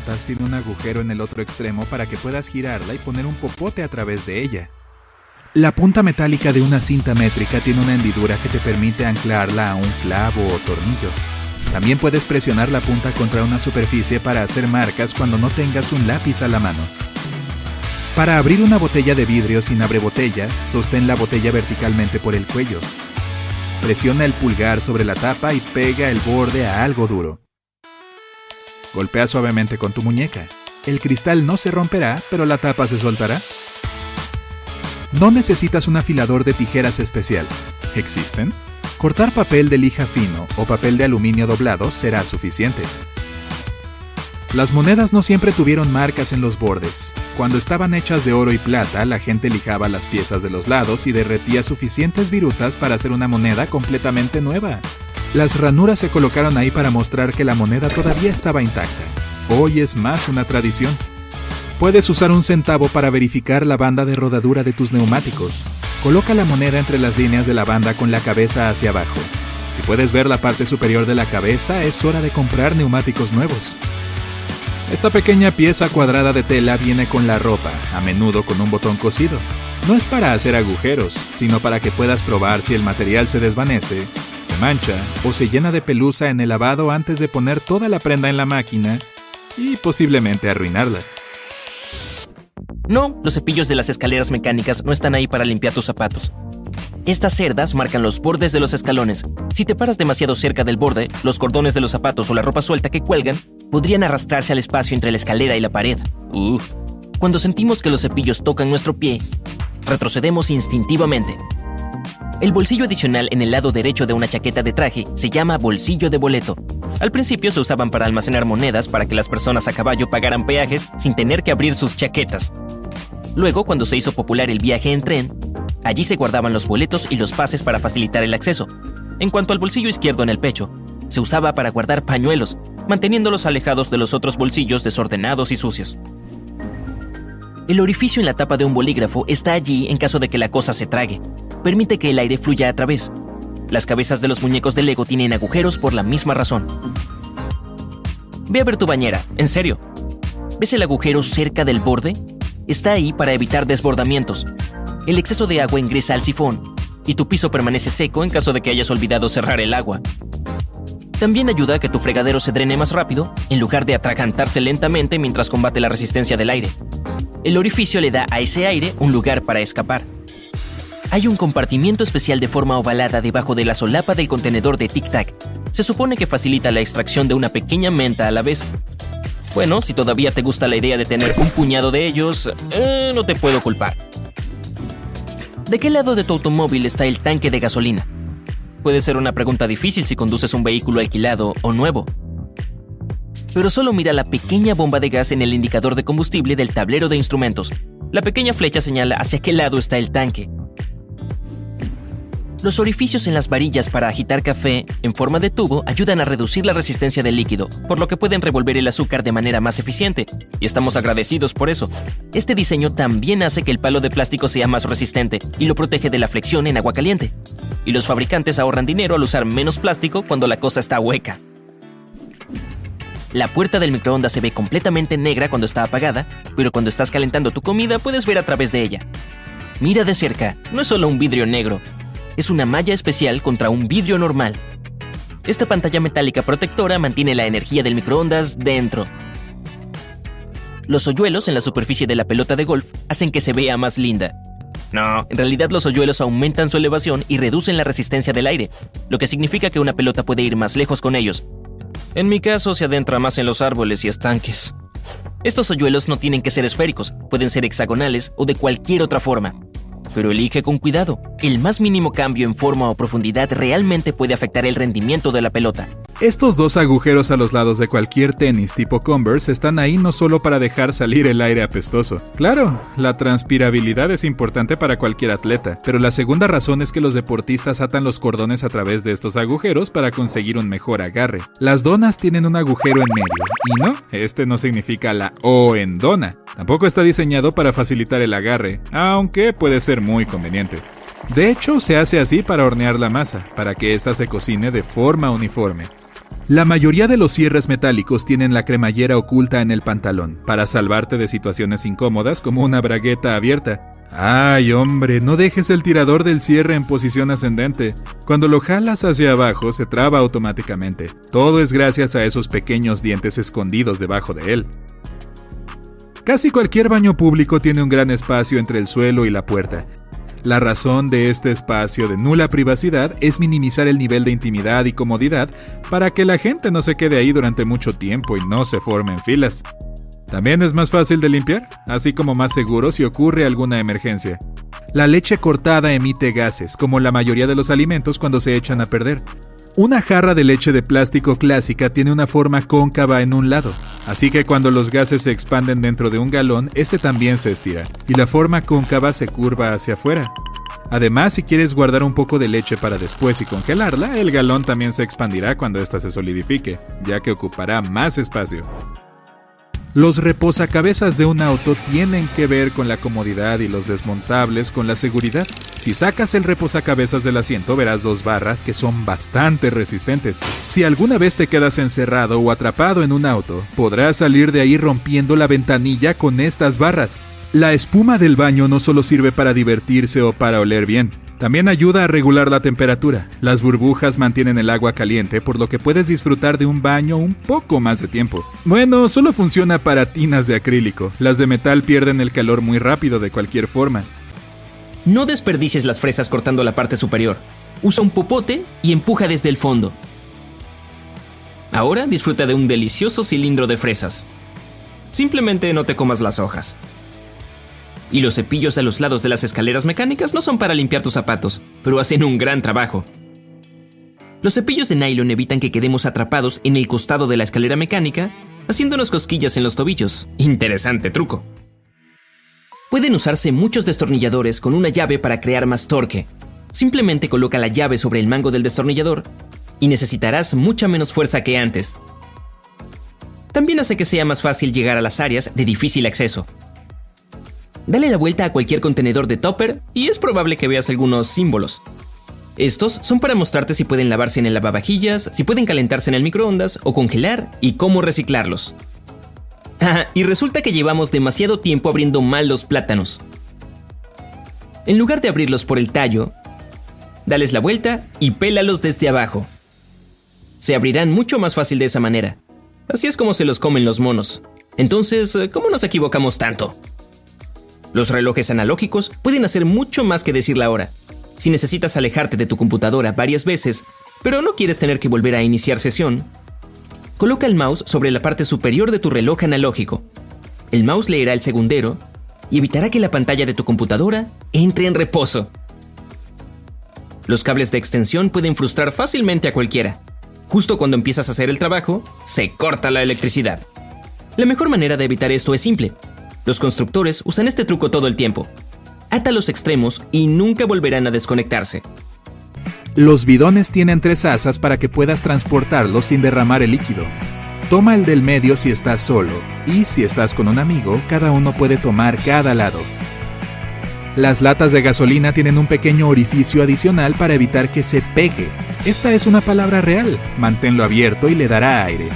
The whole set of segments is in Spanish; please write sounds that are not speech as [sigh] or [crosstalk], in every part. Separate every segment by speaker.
Speaker 1: patas tiene un agujero en el otro extremo para que puedas girarla y poner un popote a través de ella. La punta metálica de una cinta métrica tiene una hendidura que te permite anclarla a un clavo o tornillo. También puedes presionar la punta contra una superficie para hacer marcas cuando no tengas un lápiz a la mano. Para abrir una botella de vidrio sin botellas, sostén la botella verticalmente por el cuello. Presiona el pulgar sobre la tapa y pega el borde a algo duro. Golpea suavemente con tu muñeca. El cristal no se romperá, pero la tapa se soltará. No necesitas un afilador de tijeras especial. ¿Existen? Cortar papel de lija fino o papel de aluminio doblado será suficiente. Las monedas no siempre tuvieron marcas en los bordes. Cuando estaban hechas de oro y plata, la gente lijaba las piezas de los lados y derretía suficientes virutas para hacer una moneda completamente nueva. Las ranuras se colocaron ahí para mostrar que la moneda todavía estaba intacta. Hoy es más una tradición. Puedes usar un centavo para verificar la banda de rodadura de tus neumáticos. Coloca la moneda entre las líneas de la banda con la cabeza hacia abajo. Si puedes ver la parte superior de la cabeza, es hora de comprar neumáticos nuevos. Esta pequeña pieza cuadrada de tela viene con la ropa, a menudo con un botón cosido. No es para hacer agujeros, sino para que puedas probar si el material se desvanece, se mancha o se llena de pelusa en el lavado antes de poner toda la prenda en la máquina y posiblemente arruinarla.
Speaker 2: No, los cepillos de las escaleras mecánicas no están ahí para limpiar tus zapatos. Estas cerdas marcan los bordes de los escalones. Si te paras demasiado cerca del borde, los cordones de los zapatos o la ropa suelta que cuelgan podrían arrastrarse al espacio entre la escalera y la pared. Uf. Cuando sentimos que los cepillos tocan nuestro pie, retrocedemos instintivamente. El bolsillo adicional en el lado derecho de una chaqueta de traje se llama bolsillo de boleto. Al principio se usaban para almacenar monedas para que las personas a caballo pagaran peajes sin tener que abrir sus chaquetas. Luego, cuando se hizo popular el viaje en tren, allí se guardaban los boletos y los pases para facilitar el acceso. En cuanto al bolsillo izquierdo en el pecho, se usaba para guardar pañuelos, manteniéndolos alejados de los otros bolsillos desordenados y sucios. El orificio en la tapa de un bolígrafo está allí en caso de que la cosa se trague. Permite que el aire fluya a través. Las cabezas de los muñecos de Lego tienen agujeros por la misma razón. Ve a ver tu bañera, en serio. ¿Ves el agujero cerca del borde? está ahí para evitar desbordamientos. El exceso de agua ingresa al sifón y tu piso permanece seco en caso de que hayas olvidado cerrar el agua. También ayuda a que tu fregadero se drene más rápido en lugar de atragantarse lentamente mientras combate la resistencia del aire. El orificio le da a ese aire un lugar para escapar. Hay un compartimiento especial de forma ovalada debajo de la solapa del contenedor de Tic Tac. Se supone que facilita la extracción de una pequeña menta a la vez, bueno, si todavía te gusta la idea de tener un puñado de ellos, eh, no te puedo culpar. ¿De qué lado de tu automóvil está el tanque de gasolina? Puede ser una pregunta difícil si conduces un vehículo alquilado o nuevo. Pero solo mira la pequeña bomba de gas en el indicador de combustible del tablero de instrumentos. La pequeña flecha señala hacia qué lado está el tanque. Los orificios en las varillas para agitar café en forma de tubo ayudan a reducir la resistencia del líquido, por lo que pueden revolver el azúcar de manera más eficiente, y estamos agradecidos por eso. Este diseño también hace que el palo de plástico sea más resistente y lo protege de la flexión en agua caliente. Y los fabricantes ahorran dinero al usar menos plástico cuando la cosa está hueca. La puerta del microondas se ve completamente negra cuando está apagada, pero cuando estás calentando tu comida puedes ver a través de ella. Mira de cerca, no es solo un vidrio negro, es una malla especial contra un vidrio normal. Esta pantalla metálica protectora mantiene la energía del microondas dentro. Los hoyuelos en la superficie de la pelota de golf hacen que se vea más linda. No, en realidad los hoyuelos aumentan su elevación y reducen la resistencia del aire, lo que significa que una pelota puede ir más lejos con ellos. En mi caso se adentra más en los árboles y estanques. Estos hoyuelos no tienen que ser esféricos, pueden ser hexagonales o de cualquier otra forma pero elige con cuidado. El más mínimo cambio en forma o profundidad realmente puede afectar el rendimiento de la pelota.
Speaker 1: Estos dos agujeros a los lados de cualquier tenis tipo Converse están ahí no solo para dejar salir el aire apestoso. Claro, la transpirabilidad es importante para cualquier atleta, pero la segunda razón es que los deportistas atan los cordones a través de estos agujeros para conseguir un mejor agarre. Las donas tienen un agujero en medio, y no, este no significa la O en dona. Tampoco está diseñado para facilitar el agarre, aunque puede muy conveniente. De hecho, se hace así para hornear la masa, para que ésta se cocine de forma uniforme. La mayoría de los cierres metálicos tienen la cremallera oculta en el pantalón, para salvarte de situaciones incómodas como una bragueta abierta. Ay, hombre, no dejes el tirador del cierre en posición ascendente. Cuando lo jalas hacia abajo, se traba automáticamente. Todo es gracias a esos pequeños dientes escondidos debajo de él. Casi cualquier baño público tiene un gran espacio entre el suelo y la puerta, la razón de este espacio de nula privacidad es minimizar el nivel de intimidad y comodidad para que la gente no se quede ahí durante mucho tiempo y no se formen filas. También es más fácil de limpiar, así como más seguro si ocurre alguna emergencia. La leche cortada emite gases, como la mayoría de los alimentos cuando se echan a perder, una jarra de leche de plástico clásica tiene una forma cóncava en un lado, así que cuando los gases se expanden dentro de un galón, este también se estira, y la forma cóncava se curva hacia afuera. Además, si quieres guardar un poco de leche para después y congelarla, el galón también se expandirá cuando ésta se solidifique, ya que ocupará más espacio. Los reposacabezas de un auto tienen que ver con la comodidad y los desmontables con la seguridad. Si sacas el reposacabezas del asiento verás dos barras que son bastante resistentes. Si alguna vez te quedas encerrado o atrapado en un auto, podrás salir de ahí rompiendo la ventanilla con estas barras. La espuma del baño no solo sirve para divertirse o para oler bien, también ayuda a regular la temperatura. Las burbujas mantienen el agua caliente, por lo que puedes disfrutar de un baño un poco más de tiempo. Bueno, solo funciona para tinas de acrílico. Las de metal pierden el calor muy rápido de cualquier forma.
Speaker 2: No desperdicies las fresas cortando la parte superior. Usa un popote y empuja desde el fondo. Ahora disfruta de un delicioso cilindro de fresas. Simplemente no te comas las hojas. Y los cepillos a los lados de las escaleras mecánicas no son para limpiar tus zapatos, pero hacen un gran trabajo. Los cepillos de nylon evitan que quedemos atrapados en el costado de la escalera mecánica, haciéndonos cosquillas en los tobillos. Interesante truco. Pueden usarse muchos destornilladores con una llave para crear más torque. Simplemente coloca la llave sobre el mango del destornillador y necesitarás mucha menos fuerza que antes. También hace que sea más fácil llegar a las áreas de difícil acceso, Dale la vuelta a cualquier contenedor de topper y es probable que veas algunos símbolos. Estos son para mostrarte si pueden lavarse en el lavavajillas, si pueden calentarse en el microondas o congelar y cómo reciclarlos. [laughs] Ah, y resulta que llevamos demasiado tiempo abriendo mal los plátanos. En lugar de abrirlos por el tallo, dales la vuelta y pélalos desde abajo. Se abrirán mucho más fácil de esa manera. Así es como se los comen los monos. Entonces, ¿cómo nos equivocamos tanto? Los relojes analógicos pueden hacer mucho más que decir la hora. Si necesitas alejarte de tu computadora varias veces, pero no quieres tener que volver a iniciar sesión, coloca el mouse sobre la parte superior de tu reloj analógico. El mouse leerá el segundero y evitará que la pantalla de tu computadora entre en reposo. Los cables de extensión pueden frustrar fácilmente a cualquiera. Justo cuando empiezas a hacer el trabajo, se corta la electricidad. La mejor manera de evitar esto es simple. Los constructores usan este truco todo el tiempo. Ata los extremos y nunca volverán a desconectarse.
Speaker 1: Los bidones tienen tres asas para que puedas transportarlos sin derramar el líquido. Toma el del medio si estás solo, y si estás con un amigo, cada uno puede tomar cada lado. Las latas de gasolina tienen un pequeño orificio adicional para evitar que se pegue. Esta es una palabra real. Manténlo abierto y le dará aire.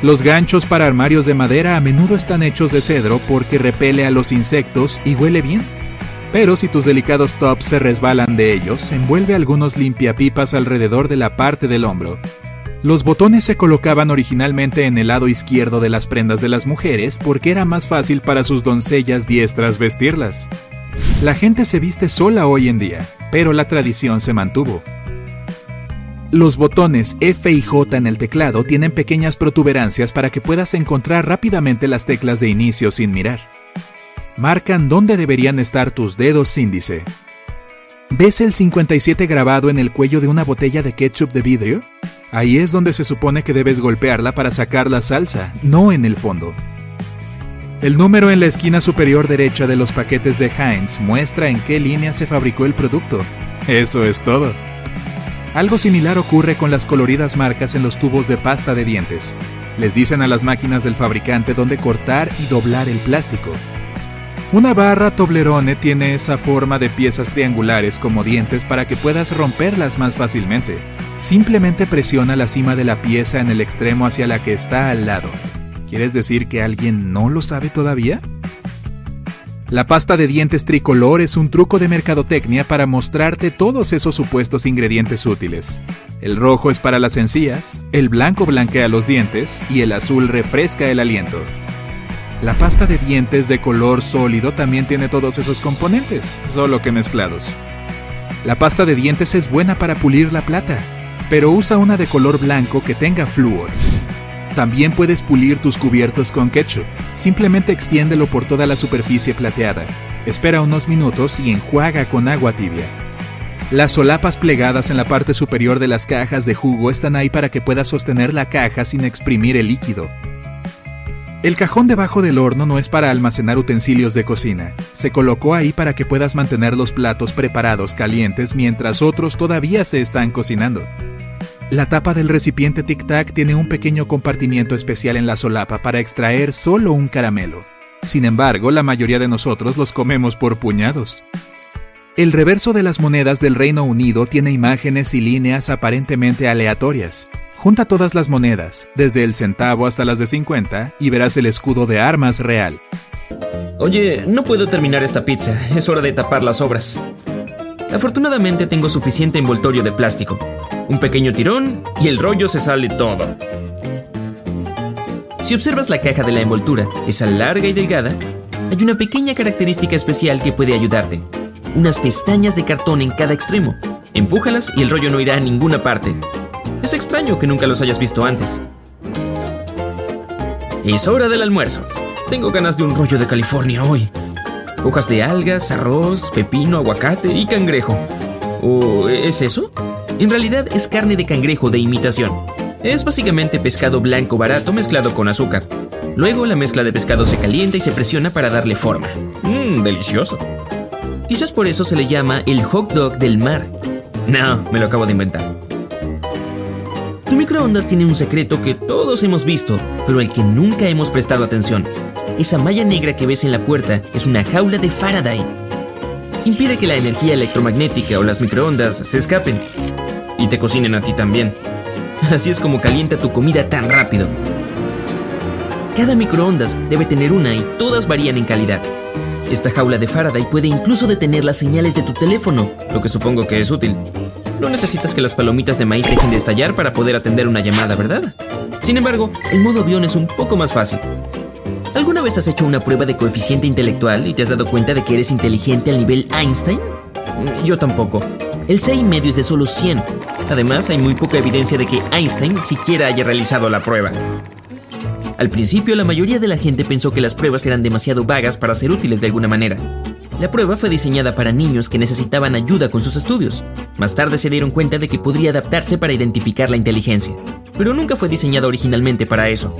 Speaker 1: Los ganchos para armarios de madera a menudo están hechos de cedro porque repele a los insectos y huele bien. Pero si tus delicados tops se resbalan de ellos, envuelve algunos limpiapipas alrededor de la parte del hombro. Los botones se colocaban originalmente en el lado izquierdo de las prendas de las mujeres porque era más fácil para sus doncellas diestras vestirlas. La gente se viste sola hoy en día, pero la tradición se mantuvo. Los botones F y J en el teclado tienen pequeñas protuberancias para que puedas encontrar rápidamente las teclas de inicio sin mirar. Marcan dónde deberían estar tus dedos índice. ¿Ves el 57 grabado en el cuello de una botella de ketchup de vidrio? Ahí es donde se supone que debes golpearla para sacar la salsa, no en el fondo. El número en la esquina superior derecha de los paquetes de Heinz muestra en qué línea se fabricó el producto. Eso es todo. Algo similar ocurre con las coloridas marcas en los tubos de pasta de dientes. Les dicen a las máquinas del fabricante dónde cortar y doblar el plástico. Una barra Toblerone tiene esa forma de piezas triangulares como dientes para que puedas romperlas más fácilmente. Simplemente presiona la cima de la pieza en el extremo hacia la que está al lado. ¿Quieres decir que alguien no lo sabe todavía? La pasta de dientes tricolor es un truco de mercadotecnia para mostrarte todos esos supuestos ingredientes útiles. El rojo es para las encías, el blanco blanquea los dientes y el azul refresca el aliento. La pasta de dientes de color sólido también tiene todos esos componentes, solo que mezclados. La pasta de dientes es buena para pulir la plata, pero usa una de color blanco que tenga flúor. También puedes pulir tus cubiertos con ketchup. Simplemente extiéndelo por toda la superficie plateada. Espera unos minutos y enjuaga con agua tibia. Las solapas plegadas en la parte superior de las cajas de jugo están ahí para que puedas sostener la caja sin exprimir el líquido. El cajón debajo del horno no es para almacenar utensilios de cocina. Se colocó ahí para que puedas mantener los platos preparados calientes mientras otros todavía se están cocinando. La tapa del recipiente Tic Tac tiene un pequeño compartimiento especial en la solapa para extraer solo un caramelo. Sin embargo, la mayoría de nosotros los comemos por puñados. El reverso de las monedas del Reino Unido tiene imágenes y líneas aparentemente aleatorias. Junta todas las monedas, desde el centavo hasta las de 50, y verás el escudo de armas real.
Speaker 2: Oye, no puedo terminar esta pizza, es hora de tapar las obras. Afortunadamente tengo suficiente envoltorio de plástico. Un pequeño tirón y el rollo se sale todo. Si observas la caja de la envoltura, esa larga y delgada, hay una pequeña característica especial que puede ayudarte. Unas pestañas de cartón en cada extremo. Empújalas y el rollo no irá a ninguna parte. Es extraño que nunca los hayas visto antes. Es hora del almuerzo. Tengo ganas de un rollo de California hoy hojas de algas, arroz, pepino, aguacate y cangrejo. ¿O es eso? En realidad es carne de cangrejo de imitación. Es básicamente pescado blanco barato mezclado con azúcar. Luego la mezcla de pescado se calienta y se presiona para darle forma. Mmm, delicioso. Quizás por eso se le llama el hot dog del mar. No, me lo acabo de inventar. Tu microondas tiene un secreto que todos hemos visto, pero al que nunca hemos prestado atención. Esa malla negra que ves en la puerta es una jaula de Faraday. Impide que la energía electromagnética o las microondas se escapen. Y te cocinen a ti también. Así es como calienta tu comida tan rápido. Cada microondas debe tener una y todas varían en calidad. Esta jaula de Faraday puede incluso detener las señales de tu teléfono, lo que supongo que es útil. No necesitas que las palomitas de maíz dejen de estallar para poder atender una llamada, ¿verdad? Sin embargo, el modo avión es un poco más fácil. ¿Alguna vez has hecho una prueba de coeficiente intelectual y te has dado cuenta de que eres inteligente al nivel Einstein? Mm, yo tampoco. El C medio es de solo 100. Además, hay muy poca evidencia de que Einstein siquiera haya realizado la prueba. Al principio, la mayoría de la gente pensó que las pruebas eran demasiado vagas para ser útiles de alguna manera. La prueba fue diseñada para niños que necesitaban ayuda con sus estudios. Más tarde se dieron cuenta de que podría adaptarse para identificar la inteligencia, pero nunca fue diseñada originalmente para eso.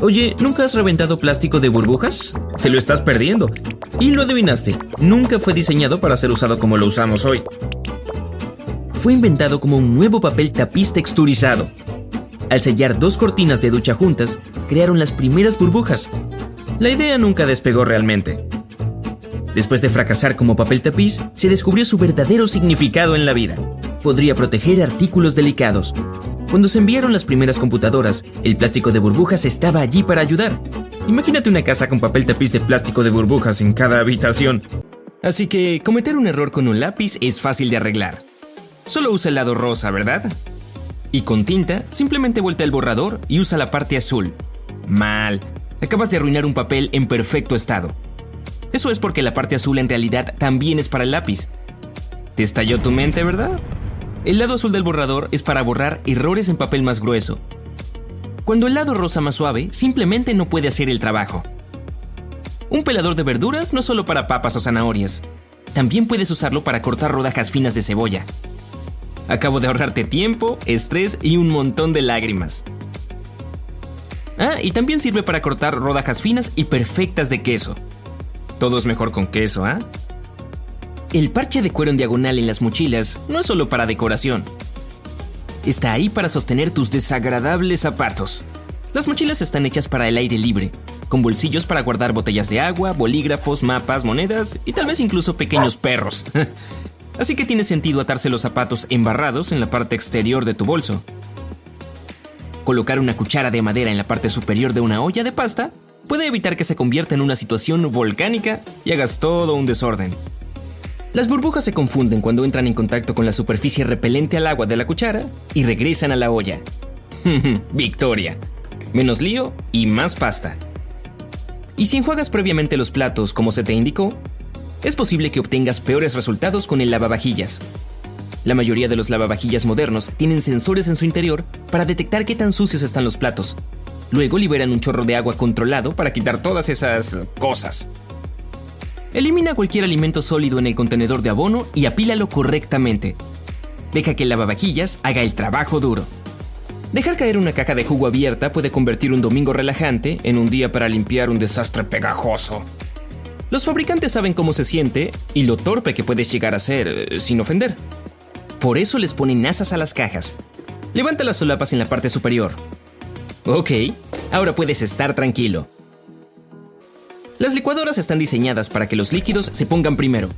Speaker 2: Oye, ¿nunca has reventado plástico de burbujas? Te lo estás perdiendo. Y lo adivinaste, nunca fue diseñado para ser usado como lo usamos hoy. Fue inventado como un nuevo papel tapiz texturizado. Al sellar dos cortinas de ducha juntas, crearon las primeras burbujas. La idea nunca despegó realmente. Después de fracasar como papel tapiz, se descubrió su verdadero significado en la vida. Podría proteger artículos delicados, cuando se enviaron las primeras computadoras, el plástico de burbujas estaba allí para ayudar. Imagínate una casa con papel tapiz de plástico de burbujas en cada habitación. Así que cometer un error con un lápiz es fácil de arreglar. Solo usa el lado rosa, ¿verdad? Y con tinta, simplemente vuelta el borrador y usa la parte azul. Mal. Acabas de arruinar un papel en perfecto estado. Eso es porque la parte azul en realidad también es para el lápiz. Te estalló tu mente, ¿verdad? El lado azul del borrador es para borrar errores en papel más grueso. Cuando el lado rosa más suave simplemente no puede hacer el trabajo. Un pelador de verduras no es solo para papas o zanahorias. También puedes usarlo para cortar rodajas finas de cebolla. Acabo de ahorrarte tiempo, estrés y un montón de lágrimas. Ah, y también sirve para cortar rodajas finas y perfectas de queso. Todo es mejor con queso, ¿ah? El parche de cuero en diagonal en las mochilas no es solo para decoración. Está ahí para sostener tus desagradables zapatos. Las mochilas están hechas para el aire libre, con bolsillos para guardar botellas de agua, bolígrafos, mapas, monedas y tal vez incluso pequeños perros. [laughs] Así que tiene sentido atarse los zapatos embarrados en la parte exterior de tu bolso. Colocar una cuchara de madera en la parte superior de una olla de pasta puede evitar que se convierta en una situación volcánica y hagas todo un desorden. Las burbujas se confunden cuando entran en contacto con la superficie repelente al agua de la cuchara y regresan a la olla. [laughs] Victoria. Menos lío y más pasta. Y si enjuagas previamente los platos como se te indicó, es posible que obtengas peores resultados con el lavavajillas. La mayoría de los lavavajillas modernos tienen sensores en su interior para detectar qué tan sucios están los platos. Luego liberan un chorro de agua controlado para quitar todas esas cosas. Elimina cualquier alimento sólido en el contenedor de abono y apílalo correctamente. Deja que el lavavajillas haga el trabajo duro. Dejar caer una caja de jugo abierta puede convertir un domingo relajante en un día para limpiar un desastre pegajoso. Los fabricantes saben cómo se siente y lo torpe que puedes llegar a ser, eh, sin ofender. Por eso les ponen asas a las cajas. Levanta las solapas en la parte superior. Ok, ahora puedes estar tranquilo. Las licuadoras están diseñadas para que los líquidos se pongan primero.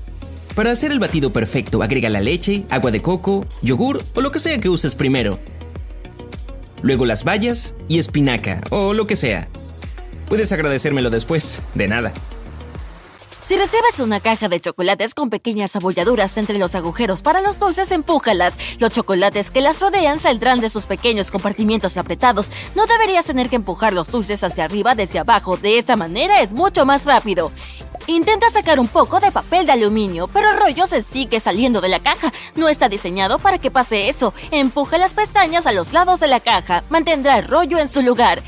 Speaker 2: Para hacer el batido perfecto, agrega la leche, agua de coco, yogur o lo que sea que uses primero. Luego las bayas y espinaca o lo que sea. Puedes agradecérmelo después, de nada.
Speaker 3: Si recibes una caja de chocolates con pequeñas abolladuras entre los agujeros para los dulces, empújalas. Los chocolates que las rodean saldrán de sus pequeños compartimientos apretados. No deberías tener que empujar los dulces hacia arriba desde abajo. De esa manera es mucho más rápido. Intenta sacar un poco de papel de aluminio, pero el rollo se sigue saliendo de la caja. No está diseñado para que pase eso. Empuja las pestañas a los lados de la caja. Mantendrá el rollo en su lugar.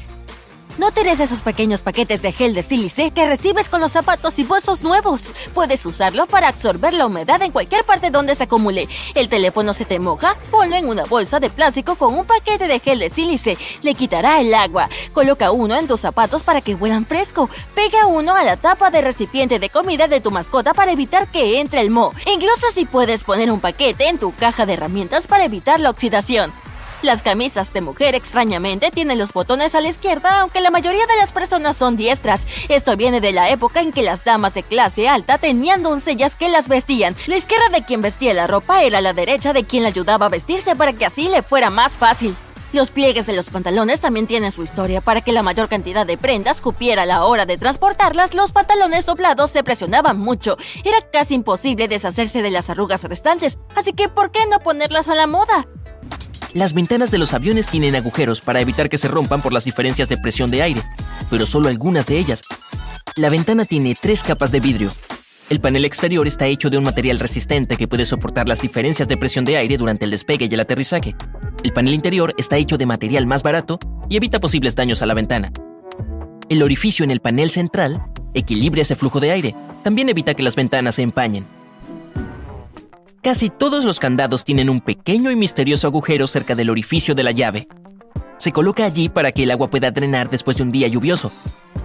Speaker 3: No tires esos pequeños paquetes de gel de sílice que recibes con los zapatos y bolsos nuevos. Puedes usarlo para absorber la humedad en cualquier parte donde se acumule. El teléfono se te moja, ponlo en una bolsa de plástico con un paquete de gel de sílice. Le quitará el agua. Coloca uno en tus zapatos para que huelan fresco. Pega uno a la tapa de recipiente de comida de tu mascota para evitar que entre el moho. Incluso si puedes poner un paquete en tu caja de herramientas para evitar la oxidación. Las camisas de mujer extrañamente tienen los botones a la izquierda, aunque la mayoría de las personas son diestras. Esto viene de la época en que las damas de clase alta tenían doncellas que las vestían. La izquierda de quien vestía la ropa era la derecha de quien la ayudaba a vestirse para que así le fuera más fácil. Los pliegues de los pantalones también tienen su historia. Para que la mayor cantidad de prendas cupiera a la hora de transportarlas, los pantalones doblados se presionaban mucho. Era casi imposible deshacerse de las arrugas restantes, así que ¿por qué no ponerlas a la moda?
Speaker 2: Las ventanas de los aviones tienen agujeros para evitar que se rompan por las diferencias de presión de aire, pero solo algunas de ellas. La ventana tiene tres capas de vidrio. El panel exterior está hecho de un material resistente que puede soportar las diferencias de presión de aire durante el despegue y el aterrizaje. El panel interior está hecho de material más barato y evita posibles daños a la ventana. El orificio en el panel central equilibra ese flujo de aire. También evita que las ventanas se empañen. Casi todos los candados tienen un pequeño y misterioso agujero cerca del orificio de la llave. Se coloca allí para que el agua pueda drenar después de un día lluvioso.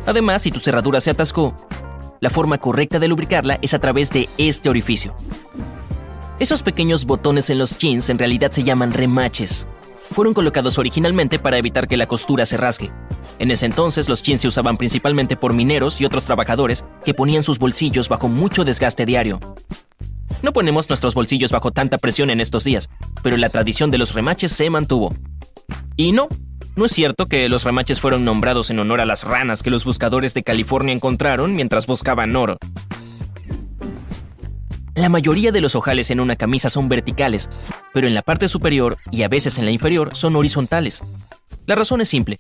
Speaker 2: Además, si tu cerradura se atascó, la forma correcta de lubricarla es a través de este orificio. Esos pequeños botones en los jeans en realidad se llaman remaches. Fueron colocados originalmente para evitar que la costura se rasgue. En ese entonces los jeans se usaban principalmente por mineros y otros trabajadores que ponían sus bolsillos bajo mucho desgaste diario. No ponemos nuestros bolsillos bajo tanta presión en estos días, pero la tradición de los remaches se mantuvo. Y no, no es cierto que los remaches fueron nombrados en honor a las ranas que los buscadores de California encontraron mientras buscaban oro. La mayoría de los ojales en una camisa son verticales, pero en la parte superior y a veces en la inferior son horizontales. La razón es simple.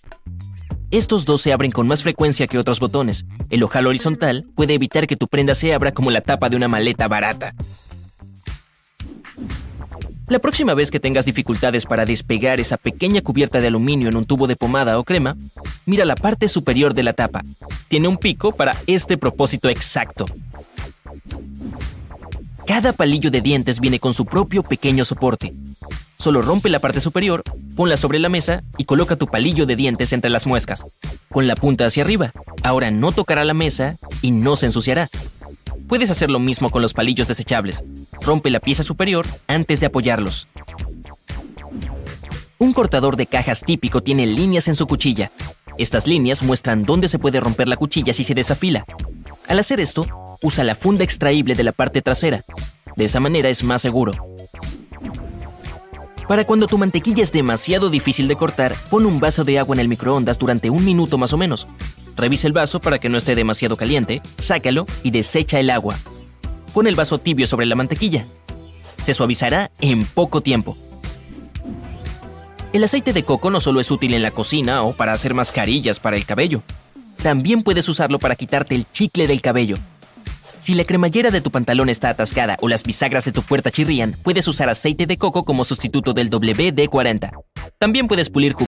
Speaker 2: Estos dos se abren con más frecuencia que otros botones. El ojal horizontal puede evitar que tu prenda se abra como la tapa de una maleta barata. La próxima vez que tengas dificultades para despegar esa pequeña cubierta de aluminio en un tubo de pomada o crema, mira la parte superior de la tapa. Tiene un pico para este propósito exacto. Cada palillo de dientes viene con su propio pequeño soporte. Solo rompe la parte superior, ponla sobre la mesa y coloca tu palillo de dientes entre las muescas, con la punta hacia arriba. Ahora no tocará la mesa y no se ensuciará. Puedes hacer lo mismo con los palillos desechables. Rompe la pieza superior antes de apoyarlos. Un cortador de cajas típico tiene líneas en su cuchilla. Estas líneas muestran dónde se puede romper la cuchilla si se desafila. Al hacer esto, usa la funda extraíble de la parte trasera. De esa manera es más seguro. Para cuando tu mantequilla es demasiado difícil de cortar, pon un vaso de agua en el microondas durante un minuto más o menos. Revisa el vaso para que no esté demasiado caliente, sácalo y desecha el agua. Pon el vaso tibio sobre la mantequilla. Se suavizará en poco tiempo. El aceite de coco no solo es útil en la cocina o para hacer mascarillas para el cabello. También puedes usarlo para quitarte el chicle del cabello. Si la cremallera de tu pantalón está atascada o las bisagras de tu puerta chirrían, puedes usar aceite de coco como sustituto del WD-40. También puedes pulir